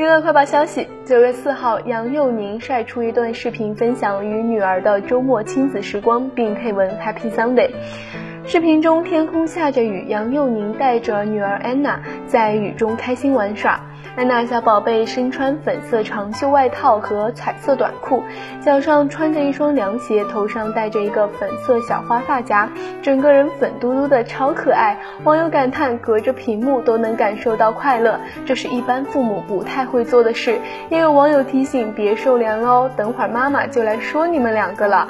娱乐快报消息：九月四号，杨佑宁晒出一段视频，分享与女儿的周末亲子时光，并配文 Happy Sunday。视频中，天空下着雨，杨佑宁带着女儿安娜在雨中开心玩耍。安娜小宝贝身穿粉色长袖外套和彩色短裤，脚上穿着一双凉鞋，头上戴着一个粉色小花发夹，整个人粉嘟嘟的，超可爱。网友感叹：隔着屏幕都能感受到快乐，这是一般父母不太会做的事。也有网友提醒：别受凉哦，等会儿妈妈就来说你们两个了。